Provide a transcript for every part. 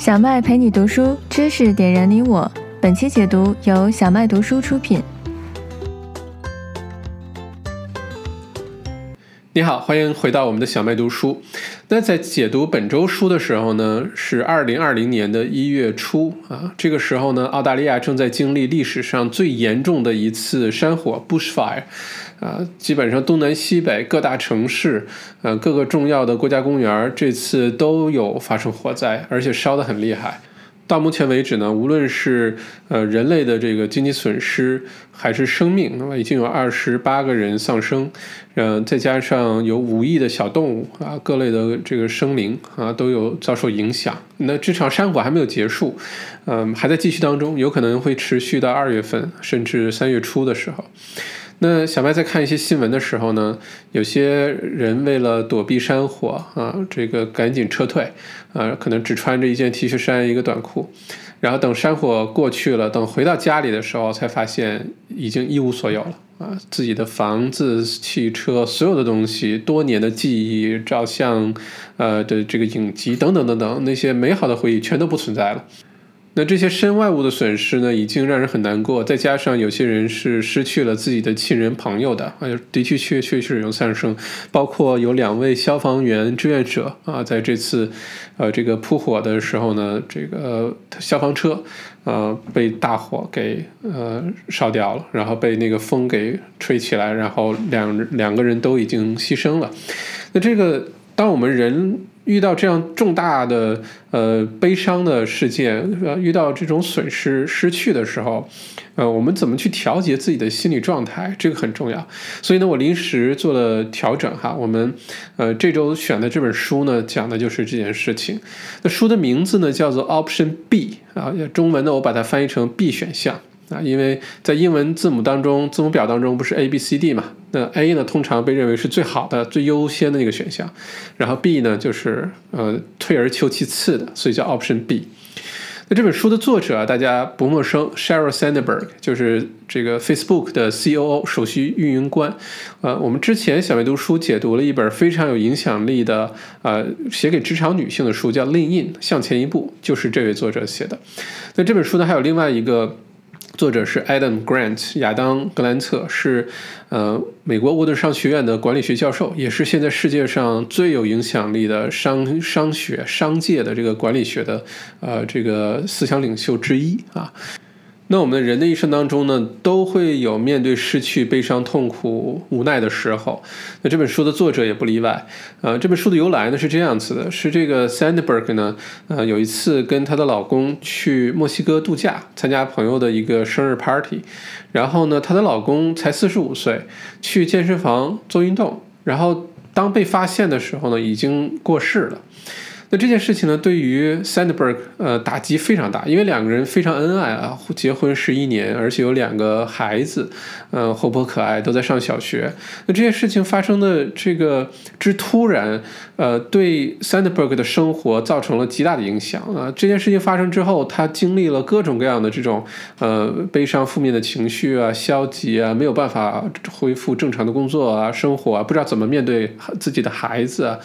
小麦陪你读书，知识点燃你我。本期解读由小麦读书出品。你好，欢迎回到我们的小麦读书。那在解读本周书的时候呢，是二零二零年的一月初啊。这个时候呢，澳大利亚正在经历历史上最严重的一次山火 （bushfire）。啊，基本上东南西北各大城市，呃，各个重要的国家公园这次都有发生火灾，而且烧得很厉害。到目前为止呢，无论是呃人类的这个经济损失，还是生命，那么已经有二十八个人丧生，嗯，再加上有五亿的小动物啊，各类的这个生灵啊都有遭受影响。那这场山火还没有结束，嗯，还在继续当中，有可能会持续到二月份，甚至三月初的时候。那小麦在看一些新闻的时候呢，有些人为了躲避山火啊，这个赶紧撤退，啊，可能只穿着一件 T 恤衫一个短裤，然后等山火过去了，等回到家里的时候，才发现已经一无所有了啊，自己的房子、汽车、所有的东西、多年的记忆、照相，呃的这个影集等等等等，那些美好的回忆全都不存在了。那这些身外物的损失呢，已经让人很难过。再加上有些人是失去了自己的亲人朋友的，啊，的确确确实有丧生。包括有两位消防员志愿者啊，在这次，呃，这个扑火的时候呢，这个消防车，呃，被大火给呃烧掉了，然后被那个风给吹起来，然后两两个人都已经牺牲了。那这个，当我们人。遇到这样重大的呃悲伤的事件，遇到这种损失失去的时候，呃，我们怎么去调节自己的心理状态？这个很重要。所以呢，我临时做了调整哈。我们呃这周选的这本书呢，讲的就是这件事情。那书的名字呢叫做 Option B 啊，中文呢我把它翻译成 B 选项。啊，因为在英文字母当中，字母表当中不是 A、B、C、D 嘛？那 A 呢，通常被认为是最好的、最优先的那个选项，然后 B 呢，就是呃退而求其次的，所以叫 Option B。那这本书的作者啊，大家不陌生，Sheryl Sandberg，就是这个 Facebook 的 COO 首席运营官。呃，我们之前小阅读书解读了一本非常有影响力的呃写给职场女性的书，叫《Lean In 向前一步》，就是这位作者写的。那这本书呢，还有另外一个。作者是 Adam Grant，亚当·格兰特是，呃，美国沃顿商学院的管理学教授，也是现在世界上最有影响力的商商学、商界的这个管理学的，呃，这个思想领袖之一啊。那我们人的一生当中呢，都会有面对失去、悲伤、痛苦、无奈的时候。那这本书的作者也不例外。呃，这本书的由来呢是这样子的：是这个 Sandberg 呢，呃，有一次跟她的老公去墨西哥度假，参加朋友的一个生日 party。然后呢，她的老公才四十五岁，去健身房做运动，然后当被发现的时候呢，已经过世了。那这件事情呢，对于 Sandberg 呃打击非常大，因为两个人非常恩爱啊，结婚十一年，而且有两个孩子，呃，活泼可爱，都在上小学。那这件事情发生的这个之突然，呃，对 Sandberg 的生活造成了极大的影响啊。这件事情发生之后，他经历了各种各样的这种呃悲伤、负面的情绪啊，消极啊，没有办法恢复正常的工作啊、生活啊，不知道怎么面对自己的孩子啊。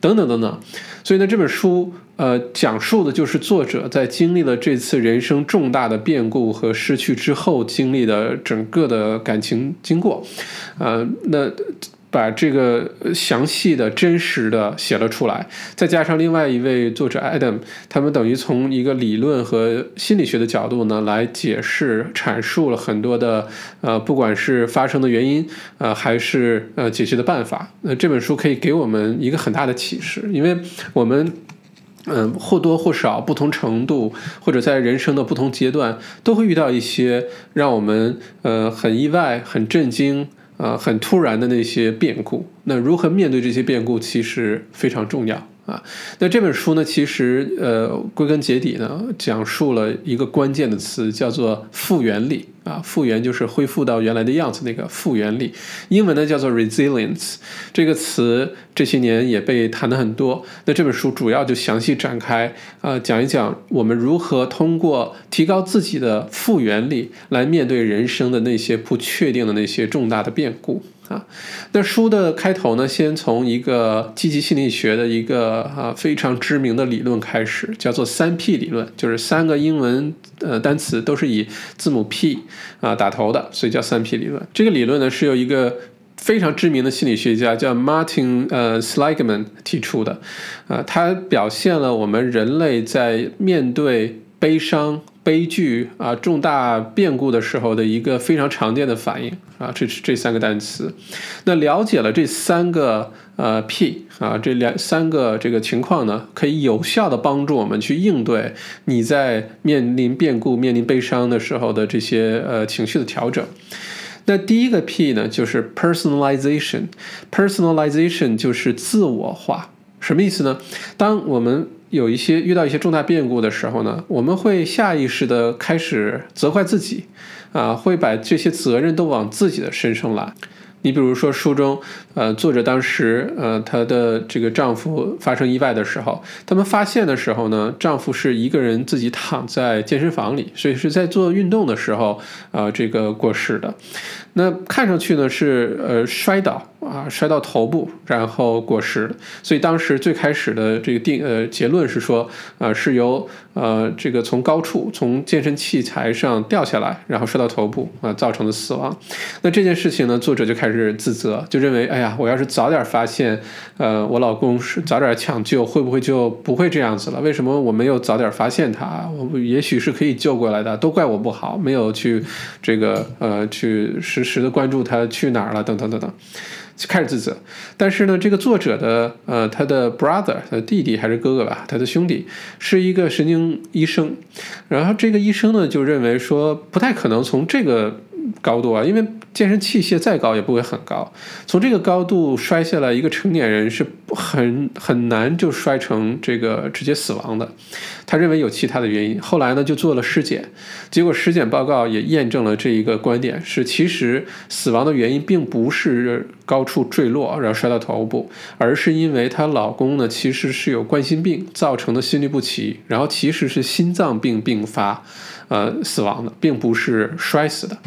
等等等等，所以呢，这本书呃讲述的就是作者在经历了这次人生重大的变故和失去之后经历的整个的感情经过，呃，那。把这个详细的、真实的写了出来，再加上另外一位作者 Adam，他们等于从一个理论和心理学的角度呢来解释、阐述了很多的呃，不管是发生的原因，呃，还是呃解决的办法。那这本书可以给我们一个很大的启示，因为我们嗯或多或少、不同程度或者在人生的不同阶段都会遇到一些让我们呃很意外、很震惊。呃，很突然的那些变故，那如何面对这些变故，其实非常重要啊。那这本书呢，其实呃，归根结底呢，讲述了一个关键的词，叫做复原力啊，复原就是恢复到原来的样子，那个复原力，英文呢叫做 resilience 这个词这些年也被谈的很多。那这本书主要就详细展开啊，讲一讲我们如何通过提高自己的复原力来面对人生的那些不确定的那些重大的变故。啊，那书的开头呢，先从一个积极心理学的一个啊非常知名的理论开始，叫做三 P 理论，就是三个英文呃单词都是以字母 P 啊打头的，所以叫三 P 理论。这个理论呢是由一个非常知名的心理学家叫 Martin 呃 Seligman 提出的，啊，他表现了我们人类在面对悲伤。悲剧啊，重大变故的时候的一个非常常见的反应啊，这是这三个单词。那了解了这三个呃 P 啊，这两三个这个情况呢，可以有效的帮助我们去应对你在面临变故、面临悲伤的时候的这些呃情绪的调整。那第一个 P 呢，就是 personalization，personalization 就是自我化，什么意思呢？当我们有一些遇到一些重大变故的时候呢，我们会下意识的开始责怪自己，啊，会把这些责任都往自己的身上揽。你比如说书中，呃，作者当时，呃，她的这个丈夫发生意外的时候，他们发现的时候呢，丈夫是一个人自己躺在健身房里，所以是在做运动的时候，啊，这个过世的。那看上去呢是呃摔倒啊摔到头部然后过世所以当时最开始的这个定呃结论是说呃是由呃这个从高处从健身器材上掉下来然后摔到头部啊造成的死亡。那这件事情呢作者就开始自责，就认为哎呀我要是早点发现呃我老公是早点抢救会不会就不会这样子了？为什么我没有早点发现他？我也许是可以救过来的，都怪我不好，没有去这个呃去是。实时的关注他去哪儿了，等等等等，就开始自责。但是呢，这个作者的呃，他的 brother，他的弟弟还是哥哥吧，他的兄弟是一个神经医生。然后这个医生呢，就认为说不太可能从这个高度啊，因为健身器械再高也不会很高，从这个高度摔下来，一个成年人是很很难就摔成这个直接死亡的。他认为有其他的原因，后来呢就做了尸检，结果尸检报告也验证了这一个观点，是其实死亡的原因并不是高处坠落然后摔到头部，而是因为她老公呢其实是有冠心病造成的心律不齐，然后其实是心脏病并发，呃死亡的，并不是摔死的。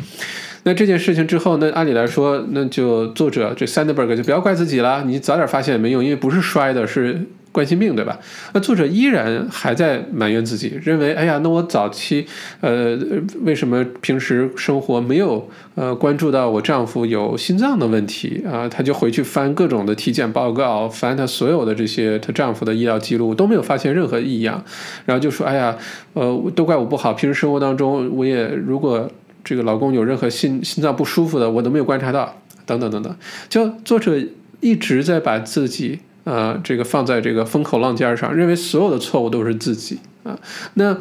那这件事情之后，那按理来说，那就作者这 Sandberg 就不要怪自己了，你早点发现也没用，因为不是摔的，是。冠心病对吧？那作者依然还在埋怨自己，认为哎呀，那我早期呃为什么平时生活没有呃关注到我丈夫有心脏的问题啊？她就回去翻各种的体检报告，翻她所有的这些她丈夫的医疗记录，都没有发现任何异样，然后就说哎呀，呃都怪我不好，平时生活当中我也如果这个老公有任何心心脏不舒服的，我都没有观察到，等等等等，就作者一直在把自己。啊，这个放在这个风口浪尖上，认为所有的错误都是自己啊。那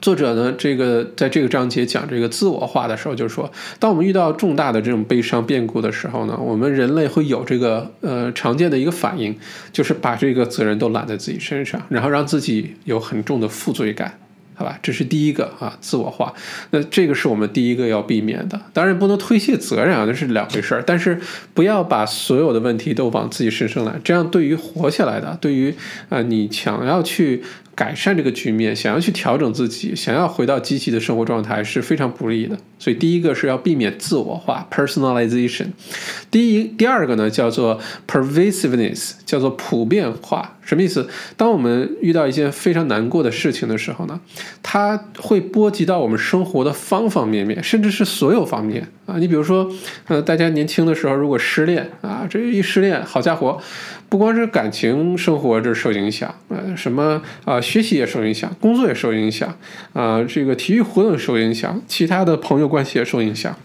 作者呢，这个在这个章节讲这个自我化的时候，就是说，当我们遇到重大的这种悲伤变故的时候呢，我们人类会有这个呃常见的一个反应，就是把这个责任都揽在自己身上，然后让自己有很重的负罪感。好吧，这是第一个啊，自我化。那这个是我们第一个要避免的。当然不能推卸责任啊，那是两回事儿。但是不要把所有的问题都往自己身上来，这样对于活下来的，对于啊你想要去。改善这个局面，想要去调整自己，想要回到积极的生活状态是非常不利的。所以第一个是要避免自我化 （personalization）。第一，第二个呢叫做 pervasiveness，叫做普遍化。什么意思？当我们遇到一件非常难过的事情的时候呢，它会波及到我们生活的方方面面，甚至是所有方面啊。你比如说，呃，大家年轻的时候如果失恋啊，这一失恋，好家伙！不光是感情生活这受影响，呃，什么啊，学习也受影响，工作也受影响，啊，这个体育活动受影响，其他的朋友关系也受影响，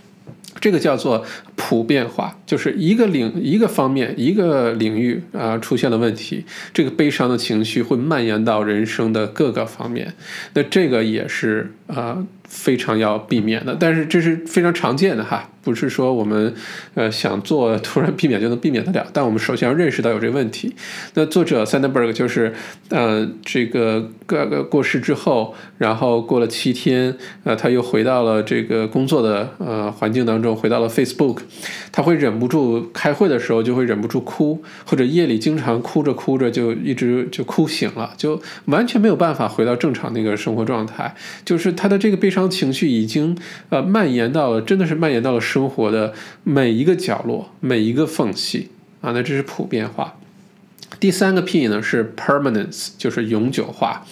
这个叫做普遍化，就是一个领一个方面一个领域啊出现了问题，这个悲伤的情绪会蔓延到人生的各个方面。那这个也是啊。非常要避免的，但是这是非常常见的哈，不是说我们呃想做突然避免就能避免得了。但我们首先要认识到有这个问题。那作者 Sandberg 就是呃这个个个过世之后，然后过了七天，呃他又回到了这个工作的呃环境当中，回到了 Facebook，他会忍不住开会的时候就会忍不住哭，或者夜里经常哭着哭着就一直就哭醒了，就完全没有办法回到正常那个生活状态，就是他的这个悲伤。情绪已经呃蔓延到了，真的是蔓延到了生活的每一个角落、每一个缝隙啊！那这是普遍化。第三个 P 呢是 permanence，就是永久化。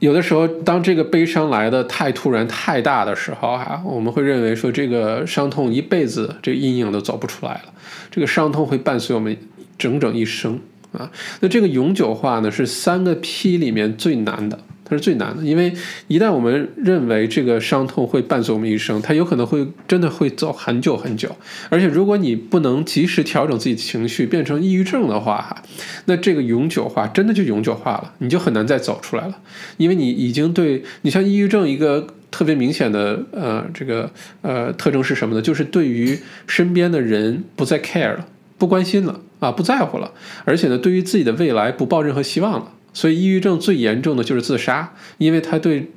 有的时候，当这个悲伤来的太突然、太大的时候啊，我们会认为说这个伤痛一辈子这阴影都走不出来了，这个伤痛会伴随我们整整一生啊。那这个永久化呢，是三个 P 里面最难的。它是最难的，因为一旦我们认为这个伤痛会伴随我们一生，它有可能会真的会走很久很久。而且，如果你不能及时调整自己的情绪，变成抑郁症的话，哈，那这个永久化真的就永久化了，你就很难再走出来了。因为你已经对你像抑郁症一个特别明显的呃这个呃特征是什么呢？就是对于身边的人不再 care 了，不关心了啊，不在乎了，而且呢，对于自己的未来不抱任何希望了。所以，抑郁症最严重的就是自杀，因为他对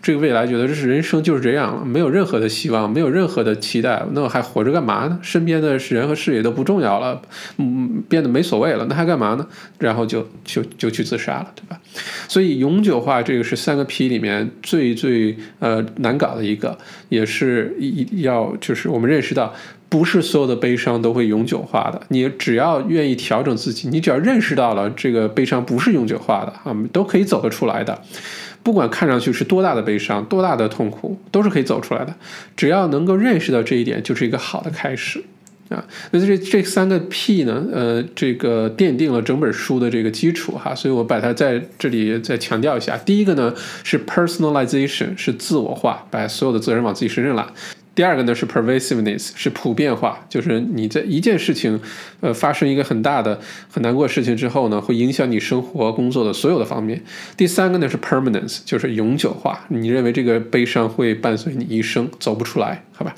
这个未来觉得这是人生就是这样了，没有任何的希望，没有任何的期待，那我还活着干嘛呢？身边的人和事也都不重要了，嗯，变得没所谓了，那还干嘛呢？然后就就就去自杀了，对吧？所以，永久化这个是三个 P 里面最最呃难搞的一个，也是一要就是我们认识到。不是所有的悲伤都会永久化的。你只要愿意调整自己，你只要认识到了这个悲伤不是永久化的啊，都可以走得出来的。不管看上去是多大的悲伤、多大的痛苦，都是可以走出来的。只要能够认识到这一点，就是一个好的开始啊。那这这三个 P 呢？呃，这个奠定了整本书的这个基础哈。所以我把它在这里再强调一下。第一个呢是 personalization，是自我化，把所有的责任往自己身上揽。第二个呢是 pervasiveness，是普遍化，就是你在一件事情，呃，发生一个很大的、很难过的事情之后呢，会影响你生活、工作的所有的方面。第三个呢是 permanence，就是永久化，你认为这个悲伤会伴随你一生，走不出来，好吧？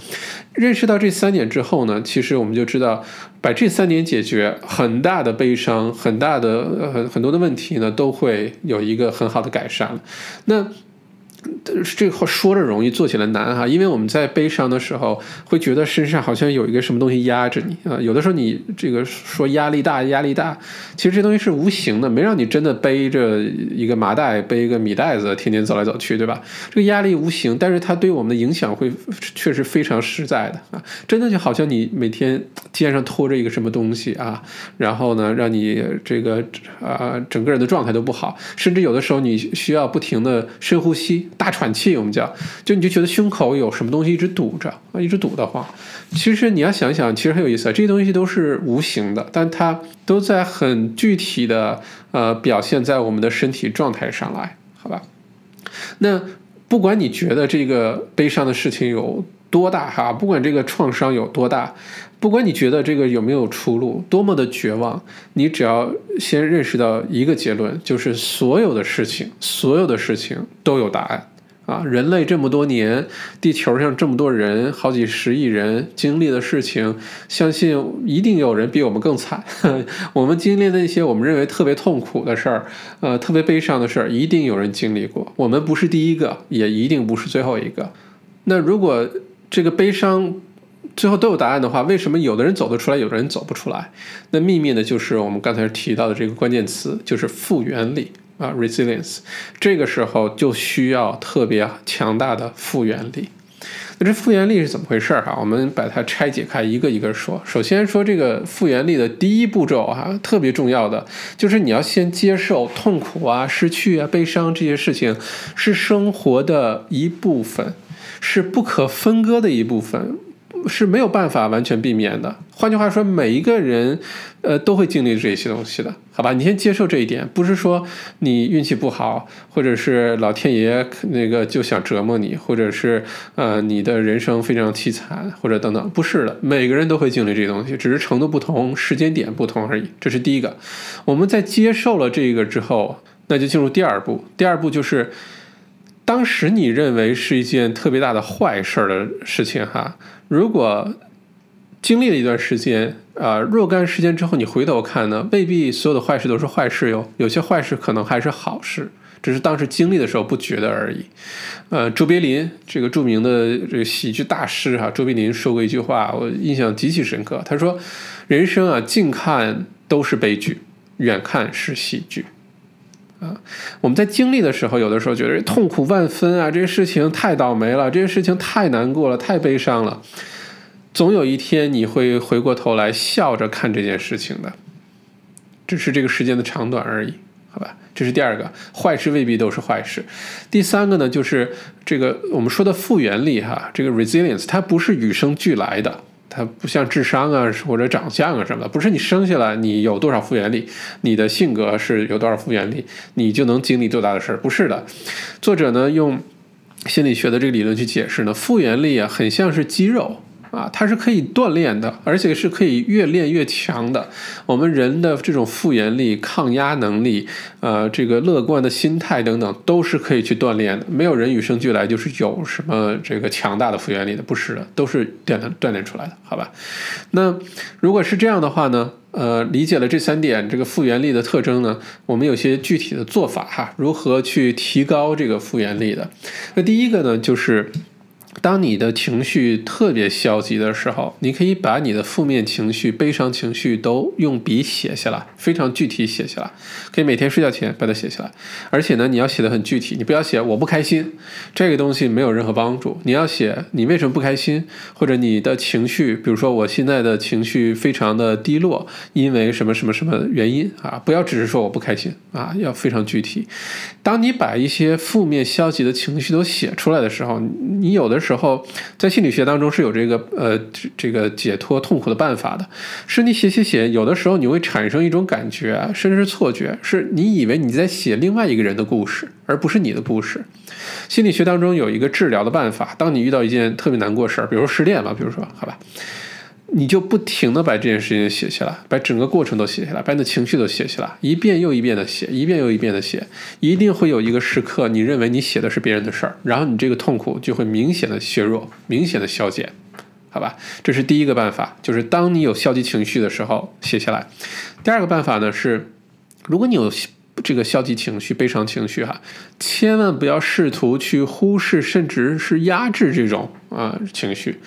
认识到这三点之后呢，其实我们就知道，把这三点解决，很大的悲伤、很大的呃很多的问题呢，都会有一个很好的改善那。这话说着容易，做起来难哈。因为我们在悲伤的时候，会觉得身上好像有一个什么东西压着你啊。有的时候你这个说压力大，压力大，其实这东西是无形的，没让你真的背着一个麻袋，背一个米袋子，天天走来走去，对吧？这个压力无形，但是它对我们的影响会确实非常实在的啊。真的就好像你每天肩上拖着一个什么东西啊，然后呢，让你这个啊整个人的状态都不好，甚至有的时候你需要不停的深呼吸。大喘气，我们叫，就你就觉得胸口有什么东西一直堵着啊，一直堵得慌。其实你要想想，其实很有意思啊，这些东西都是无形的，但它都在很具体的呃表现在我们的身体状态上来，好吧？那不管你觉得这个悲伤的事情有多大哈，不管这个创伤有多大。不管你觉得这个有没有出路，多么的绝望，你只要先认识到一个结论，就是所有的事情，所有的事情都有答案啊！人类这么多年，地球上这么多人，好几十亿人经历的事情，相信一定有人比我们更惨。我们经历那些我们认为特别痛苦的事儿，呃，特别悲伤的事儿，一定有人经历过。我们不是第一个，也一定不是最后一个。那如果这个悲伤，最后都有答案的话，为什么有的人走得出来，有的人走不出来？那秘密呢，就是我们刚才提到的这个关键词，就是复原力啊，resilience。这个时候就需要特别强大的复原力。那这复原力是怎么回事儿哈？我们把它拆解开，一个一个说。首先说这个复原力的第一步骤哈，特别重要的就是你要先接受痛苦啊、失去啊、悲伤这些事情是生活的一部分。是不可分割的一部分，是没有办法完全避免的。换句话说，每一个人，呃，都会经历这些东西的，好吧？你先接受这一点，不是说你运气不好，或者是老天爷那个就想折磨你，或者是呃你的人生非常凄惨，或者等等，不是的，每个人都会经历这些东西，只是程度不同，时间点不同而已。这是第一个。我们在接受了这个之后，那就进入第二步。第二步就是，当时你认为是一件特别大的坏事的事情，哈。如果经历了一段时间啊，若干时间之后，你回头看呢，未必所有的坏事都是坏事哟。有些坏事可能还是好事，只是当时经历的时候不觉得而已。呃，卓别林这个著名的这个喜剧大师哈，卓别林说过一句话，我印象极其深刻。他说：“人生啊，近看都是悲剧，远看是喜剧。”啊，我们在经历的时候，有的时候觉得痛苦万分啊，这些事情太倒霉了，这些事情太难过了，太悲伤了。总有一天你会回过头来笑着看这件事情的，只是这个时间的长短而已，好吧？这是第二个，坏事未必都是坏事。第三个呢，就是这个我们说的复原力哈，这个 resilience 它不是与生俱来的。它不像智商啊，或者长相啊什么的，不是你生下来你有多少复原力，你的性格是有多少复原力，你就能经历多大的事儿，不是的。作者呢用心理学的这个理论去解释呢，复原力啊很像是肌肉。啊，它是可以锻炼的，而且是可以越练越强的。我们人的这种复原力、抗压能力，呃，这个乐观的心态等等，都是可以去锻炼的。没有人与生俱来就是有什么这个强大的复原力的，不是的，都是锻炼锻炼出来的，好吧？那如果是这样的话呢？呃，理解了这三点这个复原力的特征呢，我们有些具体的做法哈，如何去提高这个复原力的？那第一个呢，就是。当你的情绪特别消极的时候，你可以把你的负面情绪、悲伤情绪都用笔写下来，非常具体写下来。可以每天睡觉前把它写下来，而且呢，你要写的很具体，你不要写我不开心，这个东西没有任何帮助。你要写你为什么不开心，或者你的情绪，比如说我现在的情绪非常的低落，因为什么什么什么原因啊？不要只是说我不开心啊，要非常具体。当你把一些负面消极的情绪都写出来的时候，你有的时候在心理学当中是有这个呃这个解脱痛苦的办法的，是你写写写，有的时候你会产生一种感觉，甚至是错觉，是你以为你在写另外一个人的故事，而不是你的故事。心理学当中有一个治疗的办法，当你遇到一件特别难过事儿，比如失恋吧，比如说，好吧。你就不停的把这件事情写下来，把整个过程都写下来，把你的情绪都写下来，一遍又一遍的写，一遍又一遍的写，一定会有一个时刻，你认为你写的是别人的事儿，然后你这个痛苦就会明显的削弱，明显的消减，好吧？这是第一个办法，就是当你有消极情绪的时候写下来。第二个办法呢是，如果你有这个消极情绪、悲伤情绪哈，千万不要试图去忽视，甚至是压制这种啊情绪。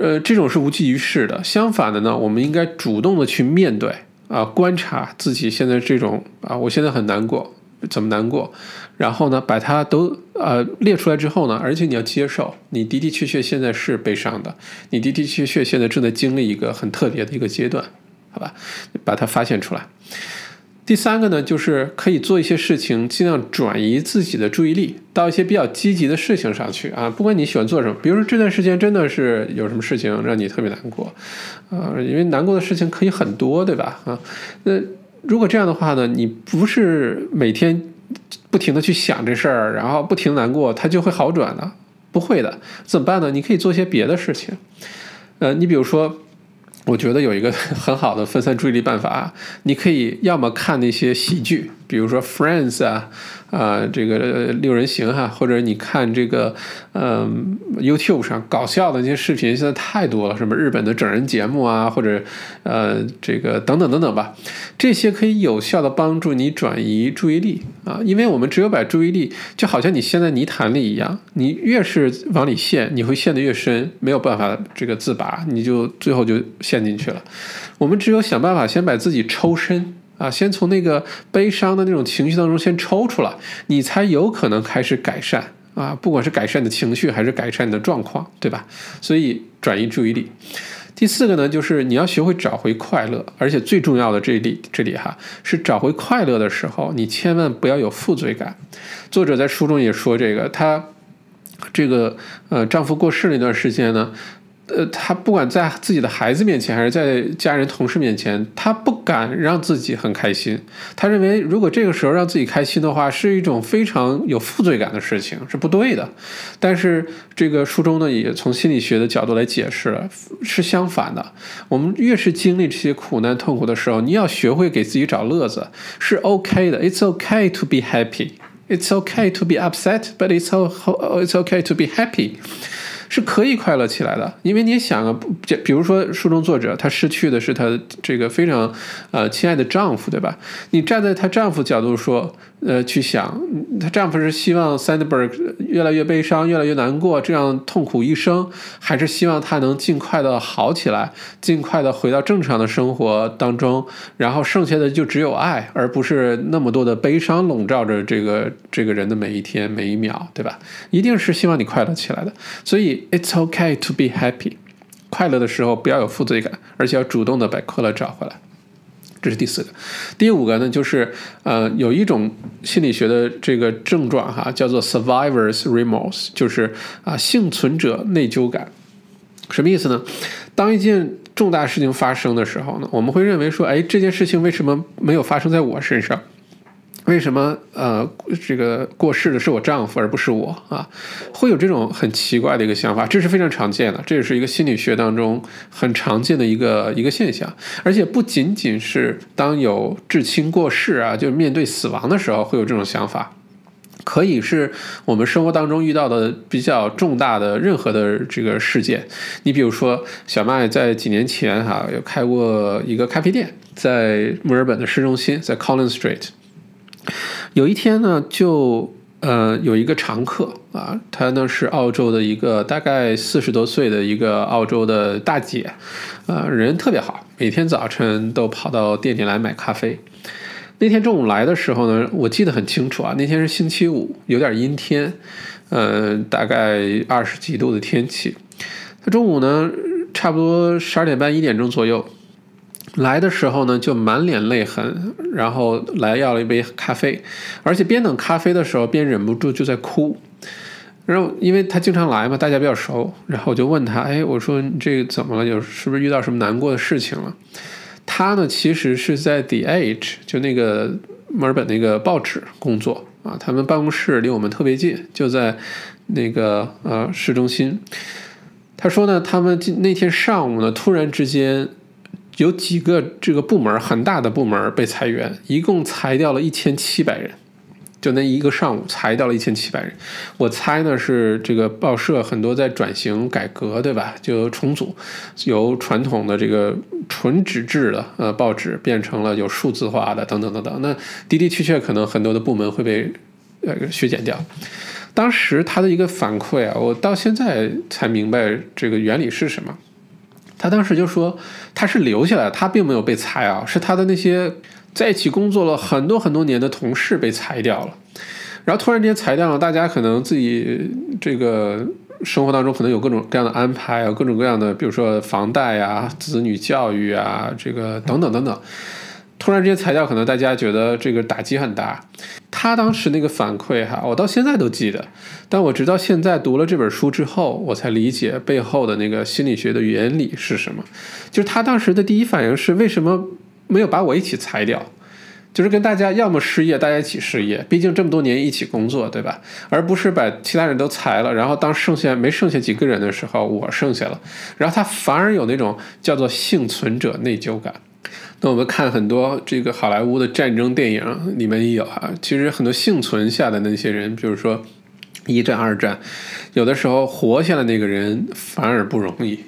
呃，这种是无济于事的。相反的呢，我们应该主动的去面对啊，观察自己现在这种啊，我现在很难过，怎么难过？然后呢，把它都呃列出来之后呢，而且你要接受，你的的确确现在是悲伤的，你的的确确现在正在经历一个很特别的一个阶段，好吧？把它发现出来。第三个呢，就是可以做一些事情，尽量转移自己的注意力到一些比较积极的事情上去啊。不管你喜欢做什么，比如说这段时间真的是有什么事情让你特别难过，啊，因为难过的事情可以很多，对吧？啊，那如果这样的话呢，你不是每天不停的去想这事儿，然后不停难过，它就会好转的，不会的。怎么办呢？你可以做些别的事情，呃，你比如说。我觉得有一个 很好的分散注意力办法，你可以要么看那些喜剧，比如说《Friends》啊。啊，这个六人行哈，或者你看这个，嗯，YouTube 上搞笑的那些视频，现在太多了，什么日本的整人节目啊，或者呃，这个等等等等吧，这些可以有效的帮助你转移注意力啊，因为我们只有把注意力，就好像你陷在泥潭里一样，你越是往里陷，你会陷得越深，没有办法这个自拔，你就最后就陷进去了。我们只有想办法先把自己抽身。啊，先从那个悲伤的那种情绪当中先抽出来，你才有可能开始改善啊，不管是改善你的情绪还是改善你的状况，对吧？所以转移注意力。第四个呢，就是你要学会找回快乐，而且最重要的这里这里哈，是找回快乐的时候，你千万不要有负罪感。作者在书中也说这个，她这个呃丈夫过世那段时间呢。呃，他不管在自己的孩子面前，还是在家人、同事面前，他不敢让自己很开心。他认为，如果这个时候让自己开心的话，是一种非常有负罪感的事情，是不对的。但是这个书中呢，也从心理学的角度来解释了，是相反的。我们越是经历这些苦难、痛苦的时候，你要学会给自己找乐子，是 OK 的。It's OK to be happy. It's OK to be upset, but it's it's OK to be happy. 是可以快乐起来的，因为你想啊，比如说书中作者，她失去的是她这个非常呃亲爱的丈夫，对吧？你站在她丈夫角度说。呃，去想，她丈夫是希望 Sandberg 越来越悲伤，越来越难过，这样痛苦一生，还是希望她能尽快的好起来，尽快的回到正常的生活当中，然后剩下的就只有爱，而不是那么多的悲伤笼罩着这个这个人的每一天每一秒，对吧？一定是希望你快乐起来的，所以 It's okay to be happy，快乐的时候不要有负罪感，而且要主动的把快乐找回来。这是第四个，第五个呢，就是呃，有一种心理学的这个症状哈，叫做 survivor's remorse，就是啊，幸存者内疚感。什么意思呢？当一件重大事情发生的时候呢，我们会认为说，哎，这件事情为什么没有发生在我身上？为什么呃，这个过世的是我丈夫而不是我啊？会有这种很奇怪的一个想法，这是非常常见的，这也是一个心理学当中很常见的一个一个现象。而且不仅仅是当有至亲过世啊，就面对死亡的时候会有这种想法，可以是我们生活当中遇到的比较重大的任何的这个事件。你比如说，小麦在几年前哈有开过一个咖啡店，在墨尔本的市中心，在 Collins Street。有一天呢，就呃有一个常客啊，她呢是澳洲的一个大概四十多岁的一个澳洲的大姐，啊人特别好，每天早晨都跑到店里来买咖啡。那天中午来的时候呢，我记得很清楚啊，那天是星期五，有点阴天，嗯，大概二十几度的天气。他中午呢，差不多十二点半一点钟左右。来的时候呢，就满脸泪痕，然后来要了一杯咖啡，而且边等咖啡的时候边忍不住就在哭。然后因为他经常来嘛，大家比较熟，然后我就问他：“哎，我说你这个怎么了？有是不是遇到什么难过的事情了？”他呢，其实是在 The Age，就那个墨尔本那个报纸工作啊。他们办公室离我们特别近，就在那个呃市中心。他说呢，他们那天上午呢，突然之间。有几个这个部门很大的部门被裁员，一共裁掉了一千七百人，就那一个上午裁掉了一千七百人。我猜呢是这个报社很多在转型改革，对吧？就重组，由传统的这个纯纸质的呃报纸变成了有数字化的等等等等。那的的确确可能很多的部门会被呃削减掉。当时他的一个反馈啊，我到现在才明白这个原理是什么。他当时就说他是留下来，他并没有被裁啊，是他的那些在一起工作了很多很多年的同事被裁掉了。然后突然间裁掉了，大家可能自己这个生活当中可能有各种各样的安排啊，各种各样的，比如说房贷啊、子女教育啊，这个等等等等。突然之间裁掉，可能大家觉得这个打击很大。他当时那个反馈哈，我到现在都记得。但我直到现在读了这本书之后，我才理解背后的那个心理学的原理是什么。就是他当时的第一反应是，为什么没有把我一起裁掉？就是跟大家要么失业，大家一起失业。毕竟这么多年一起工作，对吧？而不是把其他人都裁了，然后当剩下没剩下几个人的时候，我剩下了。然后他反而有那种叫做幸存者内疚感。那我们看很多这个好莱坞的战争电影里面也有啊，其实很多幸存下的那些人，比如说一战、二战，有的时候活下来那个人反而不容易，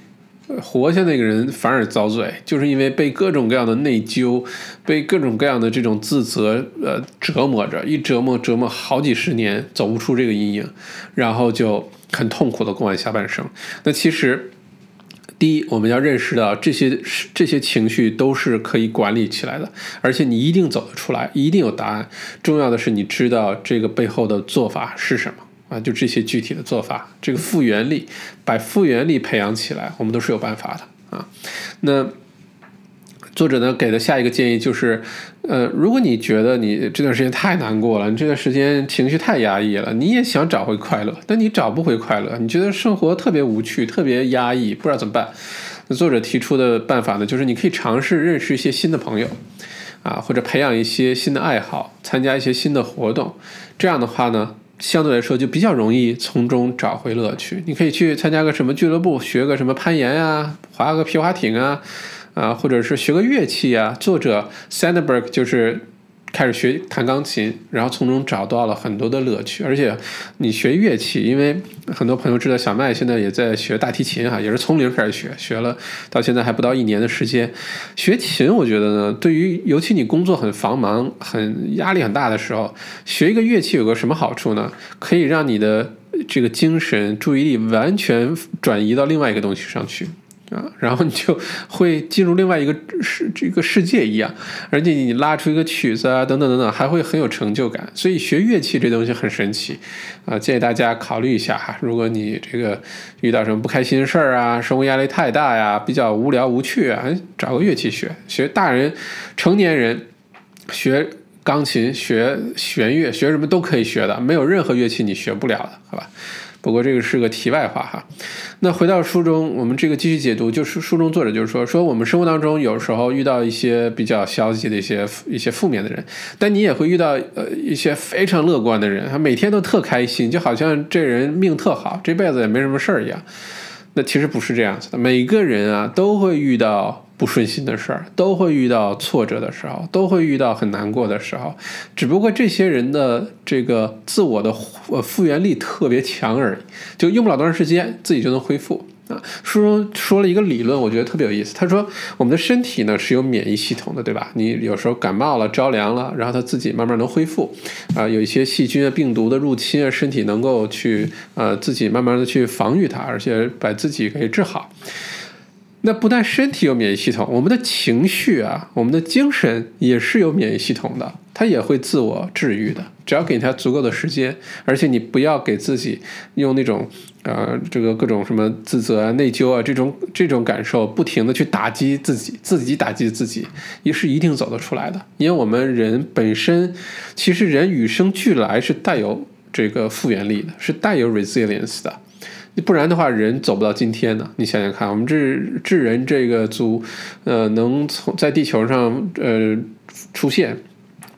活下那个人反而遭罪，就是因为被各种各样的内疚，被各种各样的这种自责呃折磨着，一折磨折磨好几十年，走不出这个阴影，然后就很痛苦的过完下半生。那其实。第一，我们要认识到这些是这些情绪都是可以管理起来的，而且你一定走得出来，一定有答案。重要的是你知道这个背后的做法是什么啊？就这些具体的做法，这个复原力，把复原力培养起来，我们都是有办法的啊。那作者呢给的下一个建议就是，呃，如果你觉得你这段时间太难过了，你这段时间情绪太压抑了，你也想找回快乐，但你找不回快乐，你觉得生活特别无趣、特别压抑，不知道怎么办？那作者提出的办法呢，就是你可以尝试认识一些新的朋友，啊，或者培养一些新的爱好，参加一些新的活动，这样的话呢。相对来说就比较容易从中找回乐趣。你可以去参加个什么俱乐部，学个什么攀岩呀，划个皮划艇啊，啊，或者是学个乐器啊。作者 Sandberg 就是。开始学弹钢琴，然后从中找到了很多的乐趣。而且你学乐器，因为很多朋友知道小麦现在也在学大提琴哈，也是从零开始学，学了到现在还不到一年的时间。学琴，我觉得呢，对于尤其你工作很繁忙、很压力很大的时候，学一个乐器有个什么好处呢？可以让你的这个精神注意力完全转移到另外一个东西上去。啊，然后你就会进入另外一个世这个世界一样，而且你拉出一个曲子啊，等等等等，还会很有成就感。所以学乐器这东西很神奇啊，建议大家考虑一下哈。如果你这个遇到什么不开心的事儿啊，生活压力太大呀，比较无聊无趣啊，找个乐器学。学大人、成年人学钢琴、学弦乐、学什么都可以学的，没有任何乐器你学不了的，好吧？不过这个是个题外话哈，那回到书中，我们这个继续解读，就是书中作者就是说，说我们生活当中有时候遇到一些比较消极的一些一些负面的人，但你也会遇到呃一些非常乐观的人，他每天都特开心，就好像这人命特好，这辈子也没什么事儿一样。那其实不是这样子的，每个人啊都会遇到。不顺心的事儿都会遇到挫折的时候，都会遇到很难过的时候，只不过这些人的这个自我的呃复原力特别强而已，就用不了多长时间，自己就能恢复啊。书中说了一个理论，我觉得特别有意思。他说，我们的身体呢是有免疫系统的，对吧？你有时候感冒了、着凉了，然后它自己慢慢能恢复啊。有一些细菌啊、病毒的入侵啊，身体能够去呃自己慢慢的去防御它，而且把自己给治好。那不但身体有免疫系统，我们的情绪啊，我们的精神也是有免疫系统的，它也会自我治愈的。只要给它足够的时间，而且你不要给自己用那种呃这个各种什么自责啊、内疚啊这种这种感受，不停的去打击自己，自己打击自己，也是一定走得出来的。因为我们人本身，其实人与生俱来是带有这个复原力的，是带有 resilience 的。不然的话，人走不到今天呢。你想想看，我们智智人这个族，呃，能从在地球上呃出现，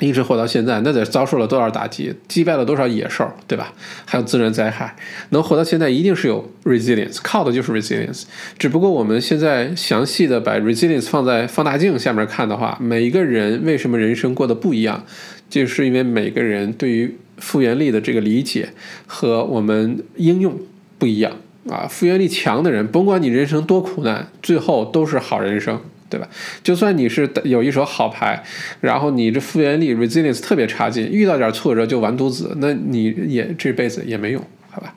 一直活到现在，那得遭受了多少打击，击败了多少野兽，对吧？还有自然灾害，能活到现在，一定是有 resilience，靠的就是 resilience。只不过我们现在详细的把 resilience 放在放大镜下面看的话，每一个人为什么人生过得不一样，就是因为每个人对于复原力的这个理解和我们应用。不一样啊！复原力强的人，甭管你人生多苦难，最后都是好人生，对吧？就算你是有一手好牌，然后你这复原力 resilience 特别差劲，遇到点挫折就完犊子，那你也这辈子也没用，好吧？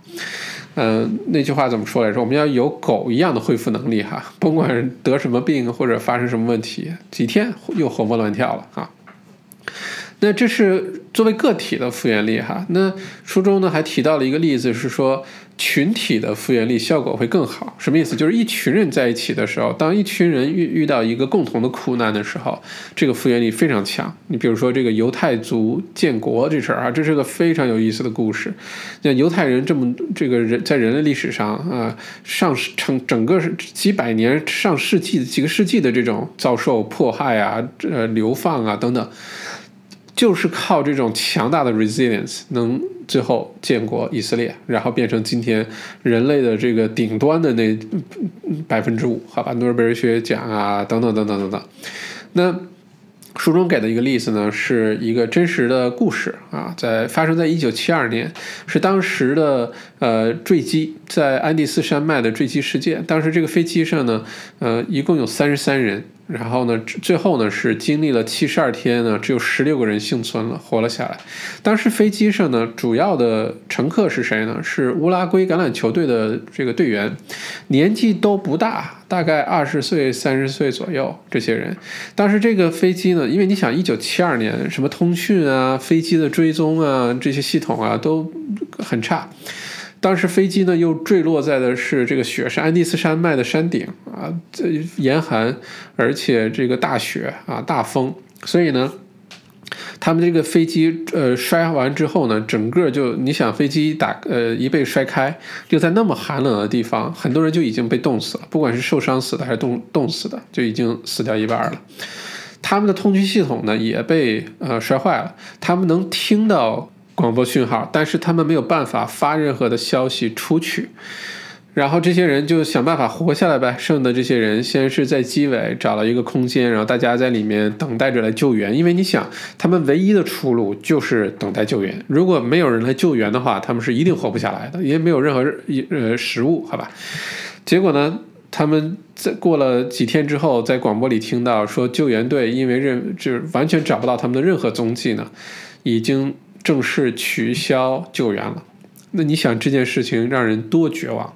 嗯，那句话怎么说来着？我们要有狗一样的恢复能力哈，甭管得什么病或者发生什么问题，几天又活蹦乱跳了啊！那这是作为个体的复原力哈。那书中呢还提到了一个例子，是说。群体的复原力效果会更好，什么意思？就是一群人在一起的时候，当一群人遇遇到一个共同的苦难的时候，这个复原力非常强。你比如说这个犹太族建国这事儿啊，这是个非常有意思的故事。那犹太人这么这个人在人类历史上啊，上成整个几百年、上世纪几个世纪的这种遭受迫害啊、呃流放啊等等。就是靠这种强大的 resilience，能最后建国以色列，然后变成今天人类的这个顶端的那百分之五，好吧，诺贝尔学奖啊，等等等等等等。那书中给的一个例子呢，是一个真实的故事啊，在发生在一九七二年，是当时的呃坠机在安第斯山脉的坠机事件。当时这个飞机上呢，呃，一共有三十三人。然后呢，最后呢是经历了七十二天呢，只有十六个人幸存了，活了下来。当时飞机上呢，主要的乘客是谁呢？是乌拉圭橄榄球队的这个队员，年纪都不大，大概二十岁、三十岁左右。这些人，当时这个飞机呢，因为你想，一九七二年什么通讯啊、飞机的追踪啊这些系统啊都很差。当时飞机呢又坠落在的是这个雪山安第斯山脉的山顶啊，这严寒，而且这个大雪啊大风，所以呢。他们这个飞机呃摔完之后呢，整个就你想飞机打呃一被摔开，就在那么寒冷的地方，很多人就已经被冻死了，不管是受伤死的还是冻冻死的，就已经死掉一半了。他们的通讯系统呢也被呃摔坏了，他们能听到广播讯号，但是他们没有办法发任何的消息出去。然后这些人就想办法活下来呗。剩的这些人先是在机尾找了一个空间，然后大家在里面等待着来救援。因为你想，他们唯一的出路就是等待救援。如果没有人来救援的话，他们是一定活不下来的，因为没有任何呃食物，好吧？结果呢，他们在过了几天之后，在广播里听到说，救援队因为任就是完全找不到他们的任何踪迹呢，已经正式取消救援了。那你想这件事情让人多绝望？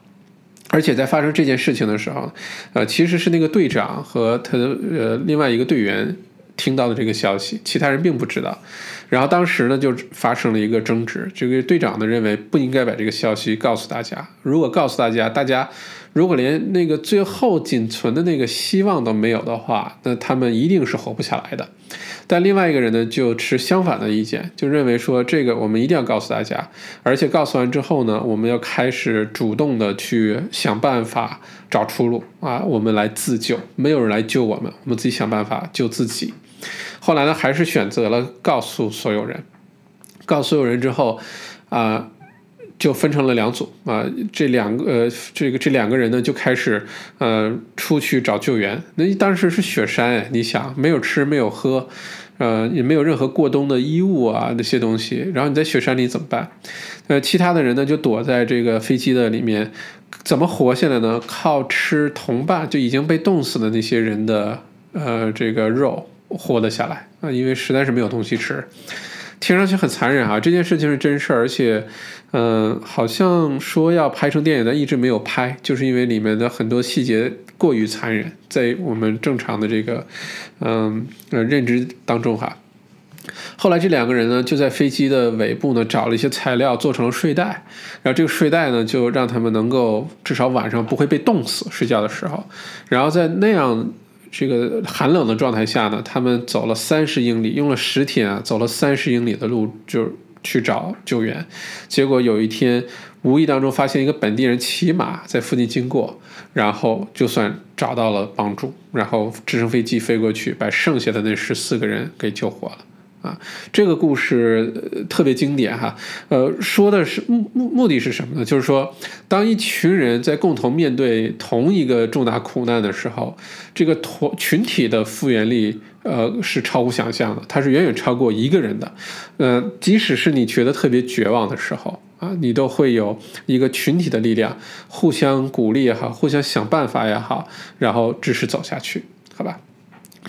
而且在发生这件事情的时候，呃，其实是那个队长和他的呃另外一个队员听到的这个消息，其他人并不知道。然后当时呢就发生了一个争执，这个队长呢认为不应该把这个消息告诉大家，如果告诉大家，大家。如果连那个最后仅存的那个希望都没有的话，那他们一定是活不下来的。但另外一个人呢，就持相反的意见，就认为说这个我们一定要告诉大家，而且告诉完之后呢，我们要开始主动的去想办法找出路啊，我们来自救，没有人来救我们，我们自己想办法救自己。后来呢，还是选择了告诉所有人，告诉所有人之后，啊。就分成了两组啊，这两个呃，这个这两个人呢就开始呃出去找救援。那当时是雪山，你想没有吃没有喝，呃也没有任何过冬的衣物啊那些东西，然后你在雪山里怎么办？呃，其他的人呢就躲在这个飞机的里面，怎么活下来呢？靠吃同伴就已经被冻死的那些人的呃这个肉活了下来啊，因为实在是没有东西吃。听上去很残忍啊，这件事情是真事儿，而且。嗯，好像说要拍成电影但，一直没有拍，就是因为里面的很多细节过于残忍，在我们正常的这个，嗯呃认知当中哈。后来这两个人呢，就在飞机的尾部呢找了一些材料，做成了睡袋，然后这个睡袋呢，就让他们能够至少晚上不会被冻死，睡觉的时候。然后在那样这个寒冷的状态下呢，他们走了三十英里，用了十天啊，走了三十英里的路就。去找救援，结果有一天无意当中发现一个本地人骑马在附近经过，然后就算找到了帮助，然后直升飞机飞过去，把剩下的那十四个人给救活了。啊，这个故事特别经典哈，呃，说的是目目目的是什么呢？就是说，当一群人在共同面对同一个重大苦难的时候，这个团群体的复原力，呃，是超乎想象的，它是远远超过一个人的。呃，即使是你觉得特别绝望的时候啊，你都会有一个群体的力量，互相鼓励也好，互相想办法也好，然后支持走下去，好吧？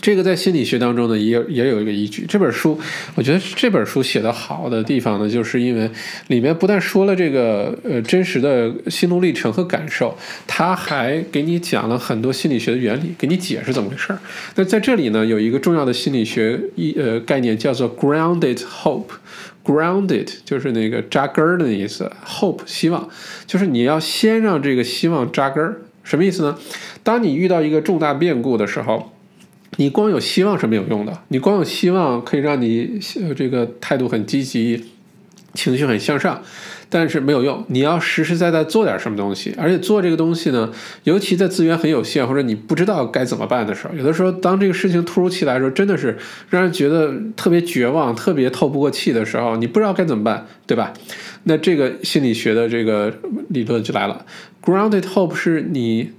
这个在心理学当中呢，也有也有一个依据。这本书，我觉得这本书写的好的地方呢，就是因为里面不但说了这个呃真实的心路历程和感受，他还给你讲了很多心理学的原理，给你解释怎么回事儿。那在这里呢，有一个重要的心理学一呃概念叫做 grounded hope。grounded 就是那个扎根的意思，hope 希望就是你要先让这个希望扎根儿。什么意思呢？当你遇到一个重大变故的时候。你光有希望是没有用的，你光有希望可以让你这个态度很积极，情绪很向上，但是没有用。你要实实在在做点什么东西，而且做这个东西呢，尤其在资源很有限或者你不知道该怎么办的时候，有的时候当这个事情突如其来的时候，真的是让人觉得特别绝望、特别透不过气的时候，你不知道该怎么办，对吧？那这个心理学的这个理论就来了，grounded hope 是你。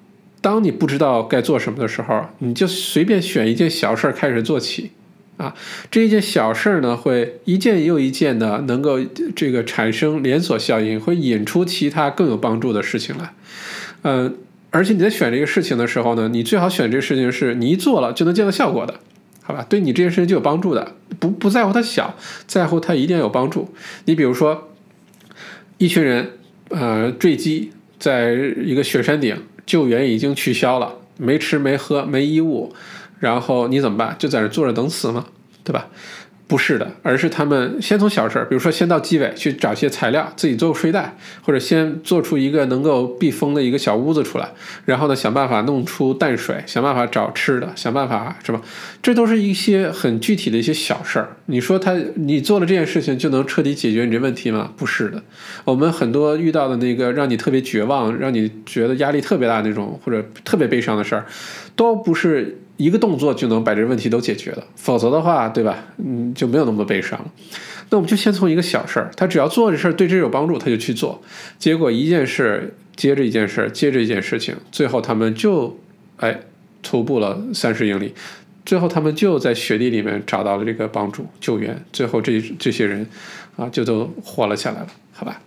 当你不知道该做什么的时候，你就随便选一件小事儿开始做起，啊，这一件小事儿呢，会一件又一件的能够这个产生连锁效应，会引出其他更有帮助的事情来，嗯，而且你在选这个事情的时候呢，你最好选这个事情是你一做了就能见到效果的，好吧？对你这件事情就有帮助的，不不在乎它小，在乎它一定要有帮助。你比如说，一群人呃坠机在一个雪山顶。救援已经取消了，没吃没喝没衣物，然后你怎么办？就在那坐着等死吗？对吧？不是的，而是他们先从小事儿，比如说先到机尾去找些材料，自己做个睡袋，或者先做出一个能够避风的一个小屋子出来，然后呢想办法弄出淡水，想办法找吃的，想办法是吧？这都是一些很具体的一些小事儿。你说他你做了这件事情就能彻底解决你这问题吗？不是的，我们很多遇到的那个让你特别绝望、让你觉得压力特别大那种或者特别悲伤的事儿，都不是。一个动作就能把这问题都解决了，否则的话，对吧？嗯，就没有那么悲伤了。那我们就先从一个小事儿，他只要做这事儿对这有帮助，他就去做。结果一件事接着一件事，接着一件事情，最后他们就哎徒步了三十英里，最后他们就在雪地里面找到了这个帮助救援，最后这这些人啊就都活了下来了，好吧？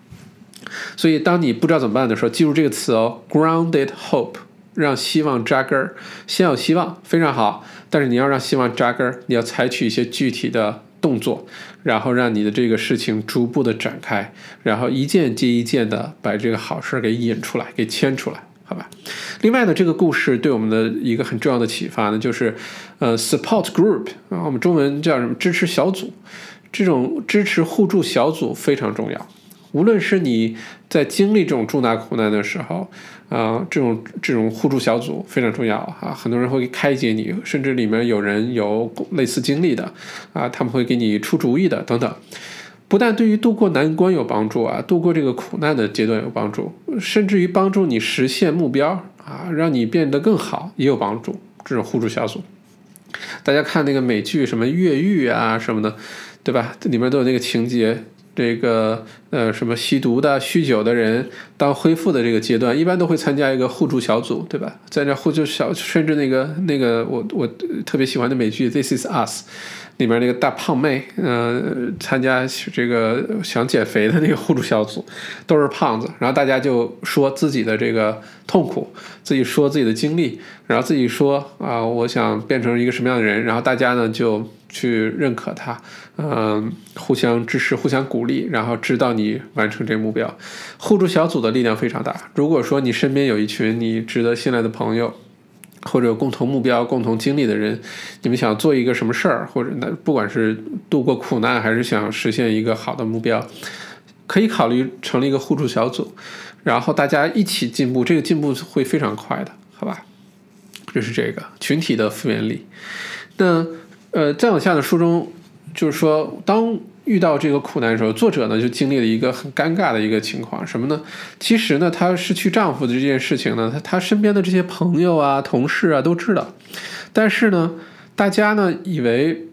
所以当你不知道怎么办的时候，记住这个词哦，grounded hope。让希望扎根儿，先有希望非常好，但是你要让希望扎根儿，你要采取一些具体的动作，然后让你的这个事情逐步的展开，然后一件接一件的把这个好事给引出来，给牵出来，好吧？另外呢，这个故事对我们的一个很重要的启发呢，就是呃，support group 啊，我们中文叫什么？支持小组，这种支持互助小组非常重要。无论是你在经历这种重大苦难的时候，啊，这种这种互助小组非常重要啊，很多人会开解你，甚至里面有人有类似经历的，啊，他们会给你出主意的等等。不但对于度过难关有帮助啊，度过这个苦难的阶段有帮助，甚至于帮助你实现目标啊，让你变得更好也有帮助。这种互助小组，大家看那个美剧什么越狱啊什么的，对吧？里面都有那个情节。这个呃，什么吸毒的、酗酒的人，当恢复的这个阶段，一般都会参加一个互助小组，对吧？在那互助小，甚至那个那个，我我特别喜欢的美剧《This Is Us》里面那个大胖妹，嗯，参加这个想减肥的那个互助小组，都是胖子，然后大家就说自己的这个痛苦，自己说自己的经历，然后自己说啊，我想变成一个什么样的人，然后大家呢就。去认可他，嗯，互相支持，互相鼓励，然后指导你完成这个目标。互助小组的力量非常大。如果说你身边有一群你值得信赖的朋友，或者共同目标、共同经历的人，你们想做一个什么事儿，或者那不管是度过苦难，还是想实现一个好的目标，可以考虑成立一个互助小组，然后大家一起进步，这个进步会非常快的，好吧？这是这个群体的复原力。那。呃，再往下的书中，就是说，当遇到这个苦难的时候，作者呢就经历了一个很尴尬的一个情况，什么呢？其实呢，她失去丈夫的这件事情呢，她她身边的这些朋友啊、同事啊都知道，但是呢，大家呢以为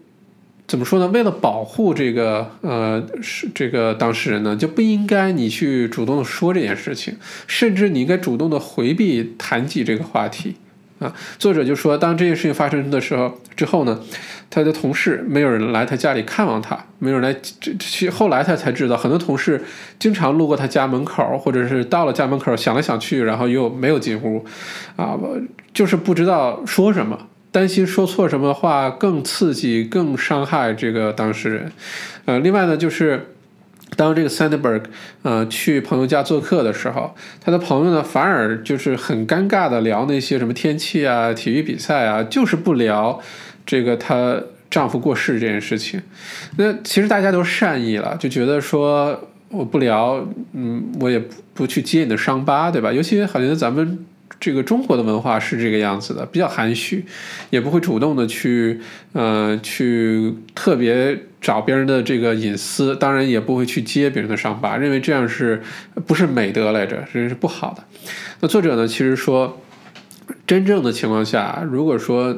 怎么说呢？为了保护这个呃是这个当事人呢，就不应该你去主动的说这件事情，甚至你应该主动的回避谈及这个话题啊。作者就说，当这件事情发生的时候之后呢？他的同事没有人来他家里看望他，没有人来。这这后来他才知道，很多同事经常路过他家门口，或者是到了家门口想来想去，然后又没有进屋，啊，就是不知道说什么，担心说错什么话更刺激、更伤害这个当事人。呃，另外呢，就是当这个 Sandberg 呃去朋友家做客的时候，他的朋友呢反而就是很尴尬的聊那些什么天气啊、体育比赛啊，就是不聊。这个她丈夫过世这件事情，那其实大家都善意了，就觉得说我不聊，嗯，我也不不去揭你的伤疤，对吧？尤其好像咱们这个中国的文化是这个样子的，比较含蓄，也不会主动的去，呃，去特别找别人的这个隐私，当然也不会去揭别人的伤疤，认为这样是不是美德来着？这是不好的。那作者呢，其实说。真正的情况下，如果说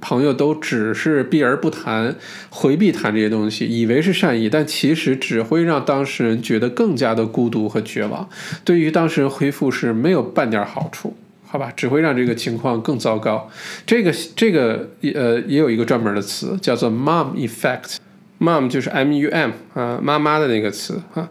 朋友都只是避而不谈、回避谈这些东西，以为是善意，但其实只会让当事人觉得更加的孤独和绝望，对于当事人恢复是没有半点好处，好吧？只会让这个情况更糟糕。这个这个呃也有一个专门的词叫做 “mom effect” Mom 就是 M-U-M 啊，妈妈的那个词啊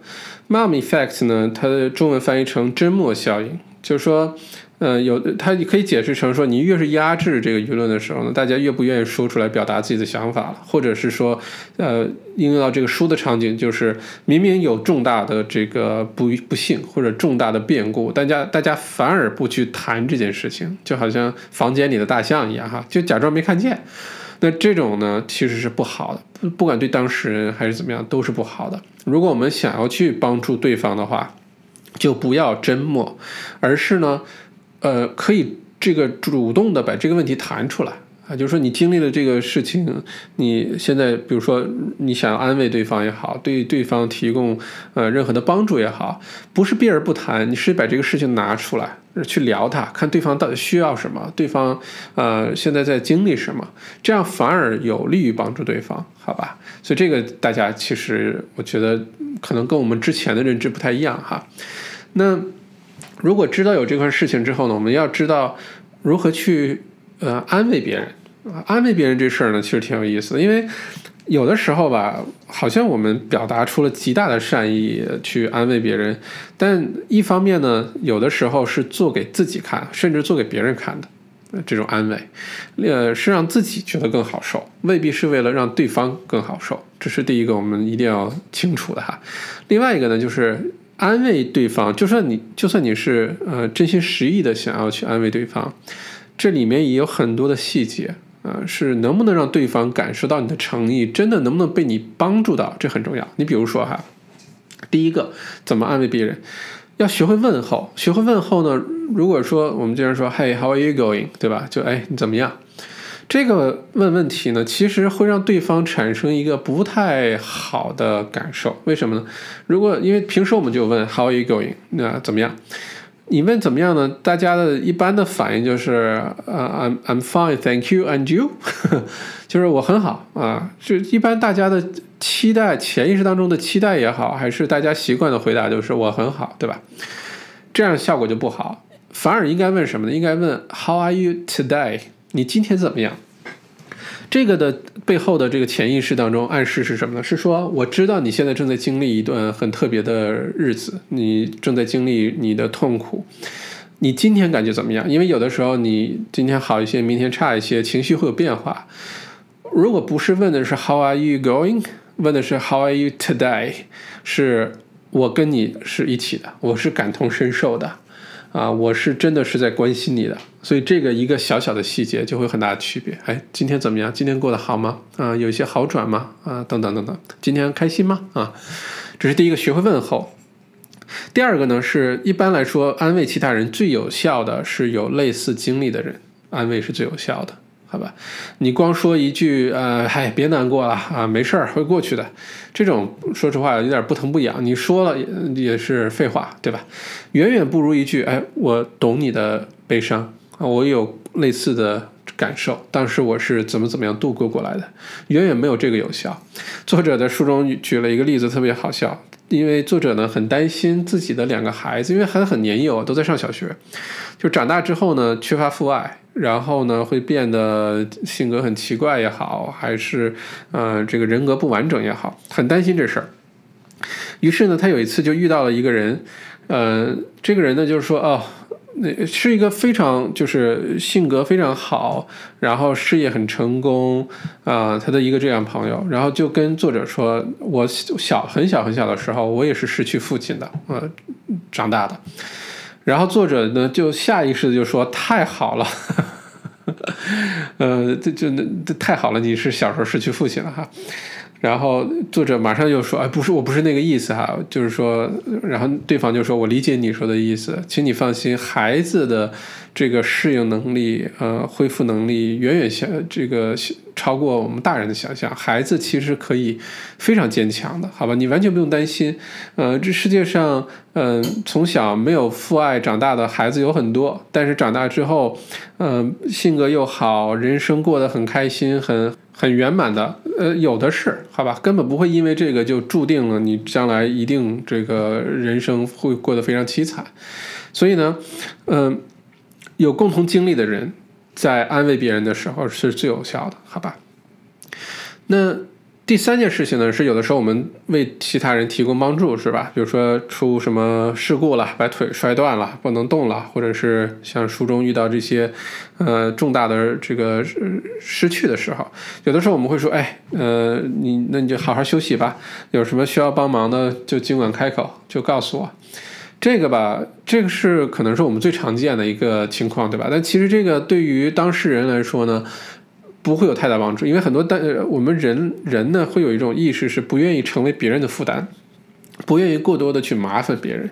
，“mom effect” 呢，它的中文翻译成“真墨效应”，就是说。呃，有它可以解释成说，你越是压制这个舆论的时候呢，大家越不愿意说出来表达自己的想法了，或者是说，呃，应用到这个书的场景，就是明明有重大的这个不不幸或者重大的变故，大家大家反而不去谈这件事情，就好像房间里的大象一样哈，就假装没看见。那这种呢，其实是不好的，不不管对当事人还是怎么样，都是不好的。如果我们想要去帮助对方的话，就不要真默，而是呢，呃，可以这个主动的把这个问题谈出来。啊，就是说你经历了这个事情，你现在比如说你想要安慰对方也好，对对方提供呃任何的帮助也好，不是避而不谈，你是把这个事情拿出来去聊它，看对方到底需要什么，对方呃现在在经历什么，这样反而有利于帮助对方，好吧？所以这个大家其实我觉得可能跟我们之前的认知不太一样哈。那如果知道有这块事情之后呢，我们要知道如何去呃安慰别人。安慰别人这事儿呢，其实挺有意思的，因为有的时候吧，好像我们表达出了极大的善意去安慰别人，但一方面呢，有的时候是做给自己看，甚至做给别人看的这种安慰，呃，是让自己觉得更好受，未必是为了让对方更好受。这是第一个，我们一定要清楚的哈。另外一个呢，就是安慰对方，就算你就算你是呃真心实意的想要去安慰对方，这里面也有很多的细节。啊，是能不能让对方感受到你的诚意？真的能不能被你帮助到？这很重要。你比如说哈，第一个怎么安慰别人？要学会问候。学会问候呢？如果说我们经常说 “Hey，how are you going？” 对吧？就哎，你怎么样？这个问问题呢，其实会让对方产生一个不太好的感受。为什么呢？如果因为平时我们就问 “How are you going？” 那怎么样？你问怎么样呢？大家的一般的反应就是，呃，I'm I'm fine, thank you, and you，就是我很好啊。就一般大家的期待，潜意识当中的期待也好，还是大家习惯的回答就是我很好，对吧？这样效果就不好，反而应该问什么呢？应该问 How are you today？你今天怎么样？这个的背后的这个潜意识当中暗示是什么呢？是说我知道你现在正在经历一段很特别的日子，你正在经历你的痛苦，你今天感觉怎么样？因为有的时候你今天好一些，明天差一些，情绪会有变化。如果不是问的是 How are you going？问的是 How are you today？是我跟你是一起的，我是感同身受的。啊，我是真的是在关心你的，所以这个一个小小的细节就会有很大的区别。哎，今天怎么样？今天过得好吗？啊，有一些好转吗？啊，等等等等，今天开心吗？啊，这是第一个，学会问候。第二个呢，是一般来说安慰其他人最有效的是有类似经历的人，安慰是最有效的。好吧，你光说一句，呃，嗨，别难过了啊，没事儿，会过去的。这种说实话有点不疼不痒，你说了也也是废话，对吧？远远不如一句，哎，我懂你的悲伤啊，我有类似的感受，当时我是怎么怎么样度过过来的，远远没有这个有效。作者在书中举了一个例子，特别好笑，因为作者呢很担心自己的两个孩子，因为还很年幼，都在上小学，就长大之后呢，缺乏父爱。然后呢，会变得性格很奇怪也好，还是呃这个人格不完整也好，很担心这事儿。于是呢，他有一次就遇到了一个人，呃，这个人呢就是说，哦，那是一个非常就是性格非常好，然后事业很成功啊，他的一个这样朋友，然后就跟作者说，我小很小很小的时候，我也是失去父亲的，呃，长大的。然后作者呢，就下意识的就说：“太好了，呃，这就那这太好了，你是小时候失去父亲了哈。”然后作者马上就说：“哎，不是，我不是那个意思哈，就是说，然后对方就说：我理解你说的意思，请你放心，孩子的这个适应能力，呃，恢复能力远远相这个超过我们大人的想象。孩子其实可以非常坚强的，好吧？你完全不用担心。呃，这世界上，嗯，从小没有父爱长大的孩子有很多，但是长大之后，嗯，性格又好，人生过得很开心，很。”很圆满的，呃，有的是，好吧，根本不会因为这个就注定了你将来一定这个人生会过得非常凄惨。所以呢，嗯，有共同经历的人在安慰别人的时候是最有效的，好吧？那。第三件事情呢，是有的时候我们为其他人提供帮助，是吧？比如说出什么事故了，把腿摔断了，不能动了，或者是像书中遇到这些，呃，重大的这个失去的时候，有的时候我们会说，哎，呃，你那你就好好休息吧，有什么需要帮忙的就尽管开口，就告诉我。这个吧，这个是可能是我们最常见的一个情况，对吧？但其实这个对于当事人来说呢。不会有太大帮助，因为很多但我们人人呢会有一种意识是不愿意成为别人的负担，不愿意过多的去麻烦别人，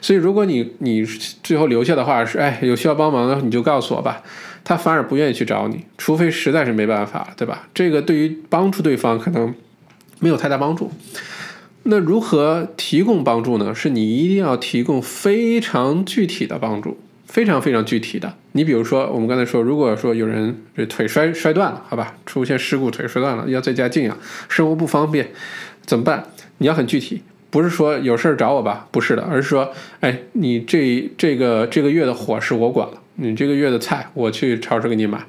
所以如果你你最后留下的话是哎有需要帮忙的你就告诉我吧，他反而不愿意去找你，除非实在是没办法，对吧？这个对于帮助对方可能没有太大帮助。那如何提供帮助呢？是你一定要提供非常具体的帮助。非常非常具体的，你比如说，我们刚才说，如果说有人这腿摔摔断了，好吧，出现事故腿摔断了，要在家静养，生活不方便，怎么办？你要很具体，不是说有事儿找我吧，不是的，而是说，哎，你这这个这个月的火是我管了，你这个月的菜我去超市给你买。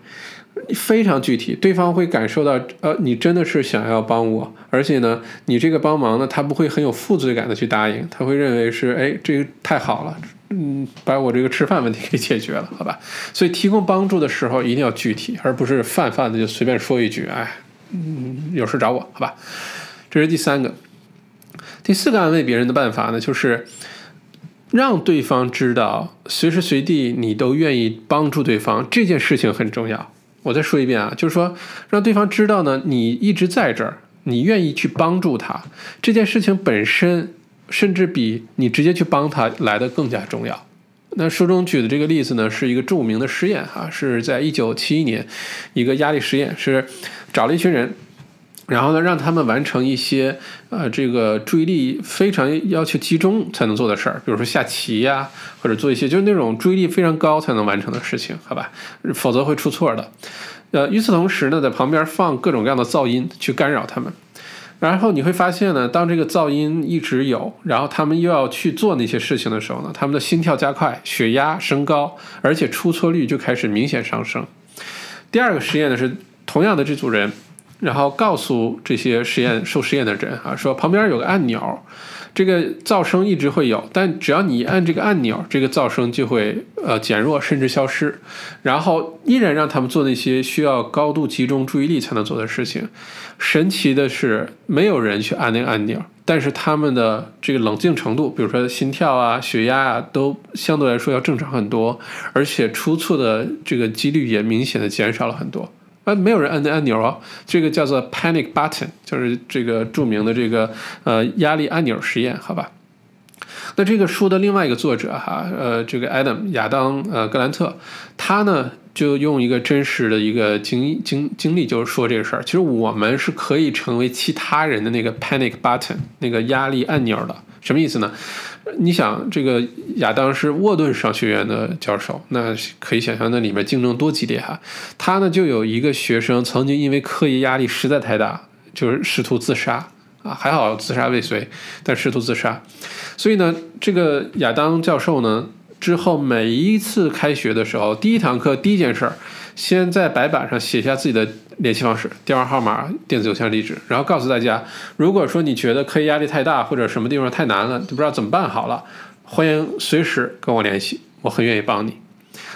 非常具体，对方会感受到，呃，你真的是想要帮我，而且呢，你这个帮忙呢，他不会很有负罪感的去答应，他会认为是，哎，这个太好了，嗯，把我这个吃饭问题给解决了，好吧？所以提供帮助的时候一定要具体，而不是泛泛的就随便说一句，哎，嗯，有事找我，好吧？这是第三个，第四个安慰别人的办法呢，就是让对方知道，随时随地你都愿意帮助对方，这件事情很重要。我再说一遍啊，就是说，让对方知道呢，你一直在这儿，你愿意去帮助他，这件事情本身，甚至比你直接去帮他来的更加重要。那书中举的这个例子呢，是一个著名的实验哈，是在一九七一年，一个压力实验，是找了一群人。然后呢，让他们完成一些呃，这个注意力非常要求集中才能做的事儿，比如说下棋呀，或者做一些就是那种注意力非常高才能完成的事情，好吧？否则会出错的。呃，与此同时呢，在旁边放各种各样的噪音去干扰他们。然后你会发现呢，当这个噪音一直有，然后他们又要去做那些事情的时候呢，他们的心跳加快，血压升高，而且出错率就开始明显上升。第二个实验呢是同样的这组人。然后告诉这些实验受实验的人啊，说旁边有个按钮，这个噪声一直会有，但只要你按这个按钮，这个噪声就会呃减弱甚至消失。然后依然让他们做那些需要高度集中注意力才能做的事情。神奇的是，没有人去按那个按钮，但是他们的这个冷静程度，比如说心跳啊、血压啊，都相对来说要正常很多，而且出错的这个几率也明显的减少了很多。啊，没有人按那按钮哦，这个叫做 panic button，就是这个著名的这个呃压力按钮实验，好吧？那这个书的另外一个作者哈，呃，这个 Adam 亚当呃格兰特，他呢就用一个真实的一个经经经历，就是说这个事儿，其实我们是可以成为其他人的那个 panic button，那个压力按钮的，什么意思呢？你想，这个亚当是沃顿商学院的教授，那可以想象那里面竞争多激烈哈。他呢就有一个学生曾经因为课业压力实在太大，就是试图自杀啊，还好自杀未遂，但试图自杀。所以呢，这个亚当教授呢之后每一次开学的时候，第一堂课第一件事儿。先在白板上写下自己的联系方式、电话号码、电子邮箱地址，然后告诉大家，如果说你觉得课业压力太大，或者什么地方太难了，就不知道怎么办好了，欢迎随时跟我联系，我很愿意帮你。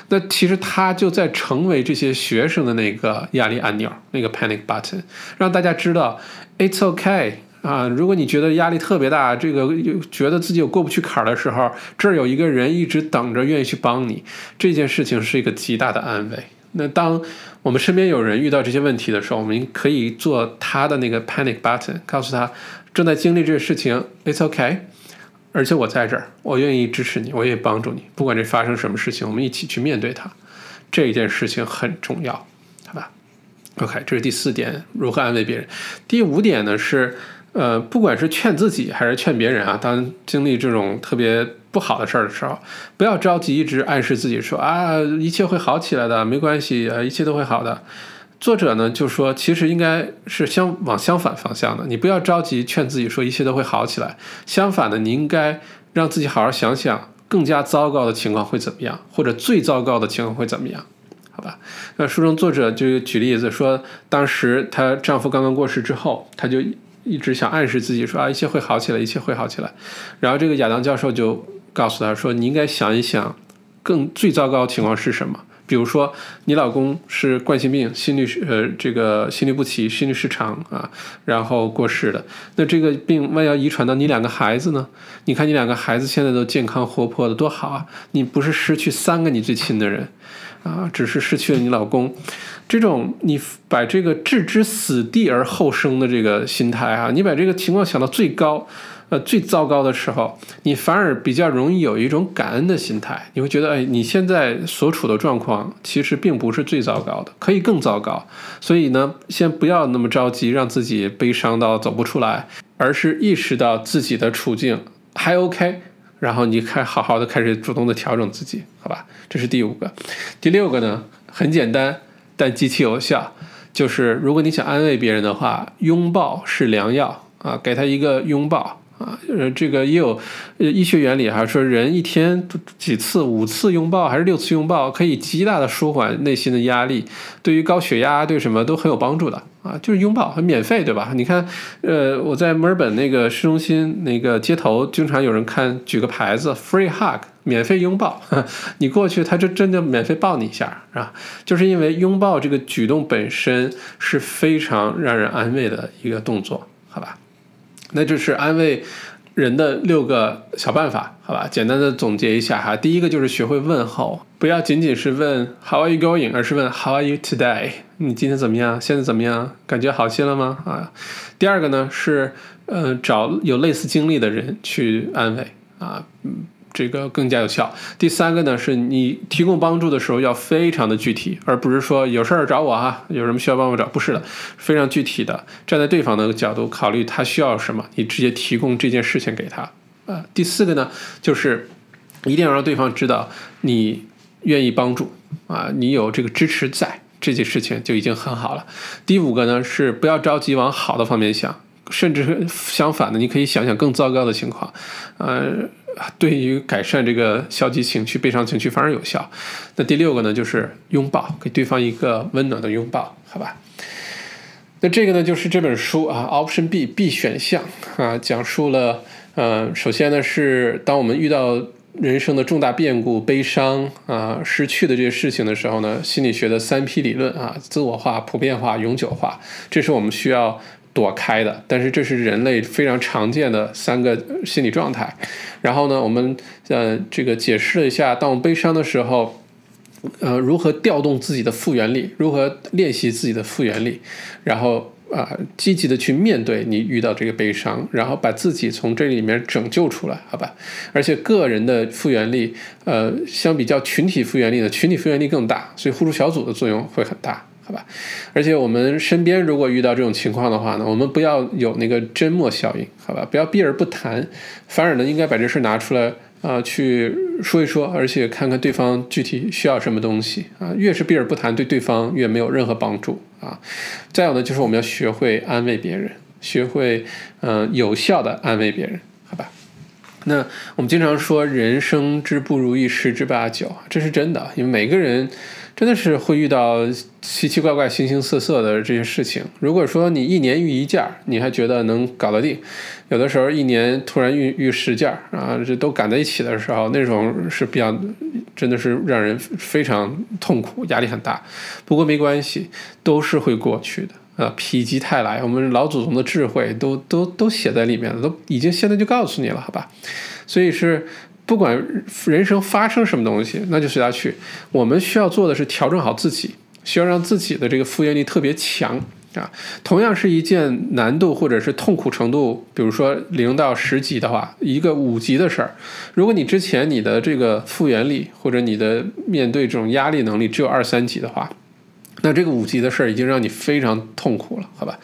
那其实他就在成为这些学生的那个压力按钮，那个 panic button，让大家知道 it's okay 啊。如果你觉得压力特别大，这个觉得自己有过不去坎儿的时候，这儿有一个人一直等着，愿意去帮你，这件事情是一个极大的安慰。那当我们身边有人遇到这些问题的时候，我们可以做他的那个 panic button，告诉他正在经历这个事情，it's okay，而且我在这儿，我愿意支持你，我愿意帮助你，不管这发生什么事情，我们一起去面对它，这一件事情很重要，好吧？OK，这是第四点，如何安慰别人。第五点呢是。呃，不管是劝自己还是劝别人啊，当经历这种特别不好的事儿的时候，不要着急，一直暗示自己说啊，一切会好起来的，没关系，呃，一切都会好的。作者呢就说，其实应该是相往相反方向的，你不要着急劝自己说一切都会好起来，相反的，你应该让自己好好想想，更加糟糕的情况会怎么样，或者最糟糕的情况会怎么样，好吧？那书中作者就举例子说，当时她丈夫刚刚过世之后，她就。一直想暗示自己说啊，一切会好起来，一切会好起来。然后这个亚当教授就告诉他说，你应该想一想，更最糟糕情况是什么？比如说你老公是冠心病、心律呃这个心律不齐、心律失常啊，然后过世的，那这个病万一要遗传到你两个孩子呢？你看你两个孩子现在都健康活泼的多好啊！你不是失去三个你最亲的人啊，只是失去了你老公。这种你把这个置之死地而后生的这个心态啊，你把这个情况想到最高，呃，最糟糕的时候，你反而比较容易有一种感恩的心态。你会觉得，哎，你现在所处的状况其实并不是最糟糕的，可以更糟糕。所以呢，先不要那么着急，让自己悲伤到走不出来，而是意识到自己的处境还 OK，然后你开好好的开始主动的调整自己，好吧？这是第五个。第六个呢，很简单。但极其有效，就是如果你想安慰别人的话，拥抱是良药啊，给他一个拥抱啊，呃，这个也有医学原理哈，说人一天几次，五次拥抱还是六次拥抱，可以极大的舒缓内心的压力，对于高血压对什么都很有帮助的。啊，就是拥抱，很免费，对吧？你看，呃，我在墨尔本那个市中心那个街头，经常有人看举个牌子，free hug，免费拥抱。你过去，他就真的免费抱你一下，是吧？就是因为拥抱这个举动本身是非常让人安慰的一个动作，好吧？那这是安慰。人的六个小办法，好吧，简单的总结一下哈。第一个就是学会问候，不要仅仅是问 How are you going，而是问 How are you today？你今天怎么样？现在怎么样？感觉好些了吗？啊。第二个呢是，呃，找有类似经历的人去安慰啊，嗯。这个更加有效。第三个呢，是你提供帮助的时候要非常的具体，而不是说有事儿找我哈，有什么需要帮我找，不是的，非常具体的，站在对方的角度考虑他需要什么，你直接提供这件事情给他。啊，第四个呢，就是一定要让对方知道你愿意帮助啊，你有这个支持在，这件事情就已经很好了。第五个呢，是不要着急往好的方面想，甚至相反的，你可以想想更糟糕的情况，呃。对于改善这个消极情绪、悲伤情绪反而有效。那第六个呢，就是拥抱，给对方一个温暖的拥抱，好吧？那这个呢，就是这本书啊，Option B B 选项啊，讲述了呃，首先呢是当我们遇到人生的重大变故、悲伤啊、失去的这些事情的时候呢，心理学的三 P 理论啊，自我化、普遍化、永久化，这是我们需要。躲开的，但是这是人类非常常见的三个心理状态。然后呢，我们呃这个解释了一下，当我们悲伤的时候，呃如何调动自己的复原力，如何练习自己的复原力，然后啊积极的去面对你遇到这个悲伤，然后把自己从这里面拯救出来，好吧？而且个人的复原力，呃相比较群体复原力呢，群体复原力更大，所以互助小组的作用会很大。好吧，而且我们身边如果遇到这种情况的话呢，我们不要有那个针墨效应，好吧，不要避而不谈，反而呢，应该把这事拿出来啊去说一说，而且看看对方具体需要什么东西啊，越是避而不谈，对对方越没有任何帮助啊。再有呢，就是我们要学会安慰别人，学会嗯有效的安慰别人，好吧？那我们经常说人生之不如意十之八九，这是真的，因为每个人。真的是会遇到奇奇怪怪、形形色色的这些事情。如果说你一年遇一件儿，你还觉得能搞得定；有的时候一年突然遇遇十件儿啊，这都赶在一起的时候，那种是比较真的是让人非常痛苦、压力很大。不过没关系，都是会过去的啊。否极泰来，我们老祖宗的智慧都都都写在里面了，都已经现在就告诉你了，好吧？所以是。不管人生发生什么东西，那就随他去。我们需要做的是调整好自己，需要让自己的这个复原力特别强啊。同样是一件难度或者是痛苦程度，比如说零到十级的话，一个五级的事儿，如果你之前你的这个复原力或者你的面对这种压力能力只有二三级的话。那这个五级的事儿已经让你非常痛苦了，好吧？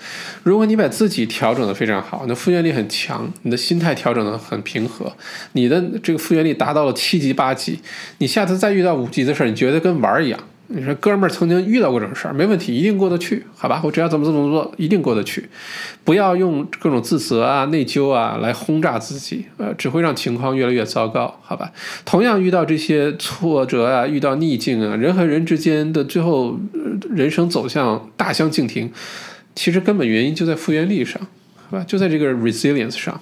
如果你把自己调整的非常好，那复原力很强，你的心态调整的很平和，你的这个复原力达到了七级八级，你下次再遇到五级的事儿，你觉得跟玩儿一样。你说哥们儿曾经遇到过这种事儿，没问题，一定过得去，好吧？我只要怎么怎么做，一定过得去。不要用各种自责啊、内疚啊来轰炸自己，呃，只会让情况越来越糟糕，好吧？同样遇到这些挫折啊、遇到逆境啊，人和人之间的最后人生走向大相径庭，其实根本原因就在复原力上，好吧？就在这个 resilience 上。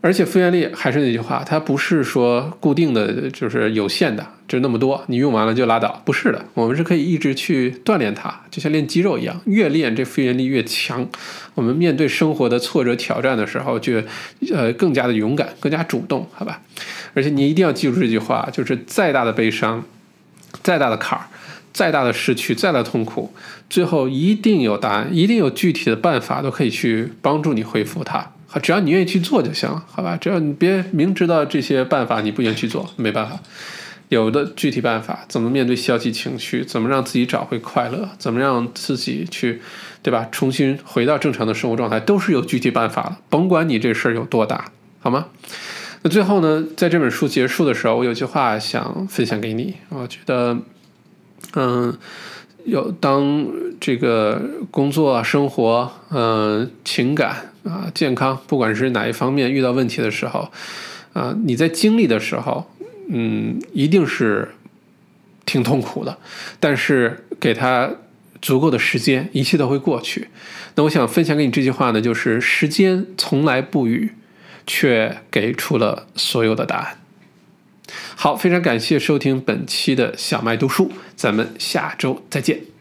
而且复原力还是那句话，它不是说固定的就是有限的，就那么多，你用完了就拉倒，不是的，我们是可以一直去锻炼它，就像练肌肉一样，越练这复原力越强。我们面对生活的挫折挑战的时候，就呃更加的勇敢，更加主动，好吧？而且你一定要记住这句话，就是再大的悲伤，再大的坎儿，再大的失去，再大的痛苦，最后一定有答案，一定有具体的办法，都可以去帮助你恢复它。只要你愿意去做就行了，好吧？只要你别明知道这些办法你不愿意去做，没办法。有的具体办法，怎么面对消极情绪，怎么让自己找回快乐，怎么让自己去，对吧？重新回到正常的生活状态，都是有具体办法的。甭管你这事儿有多大，好吗？那最后呢，在这本书结束的时候，我有句话想分享给你。我觉得，嗯。有当这个工作、生活、嗯情感啊、健康，不管是哪一方面遇到问题的时候，啊，你在经历的时候，嗯，一定是挺痛苦的，但是给他足够的时间，一切都会过去。那我想分享给你这句话呢，就是时间从来不语，却给出了所有的答案。好，非常感谢收听本期的小麦读书，咱们下周再见。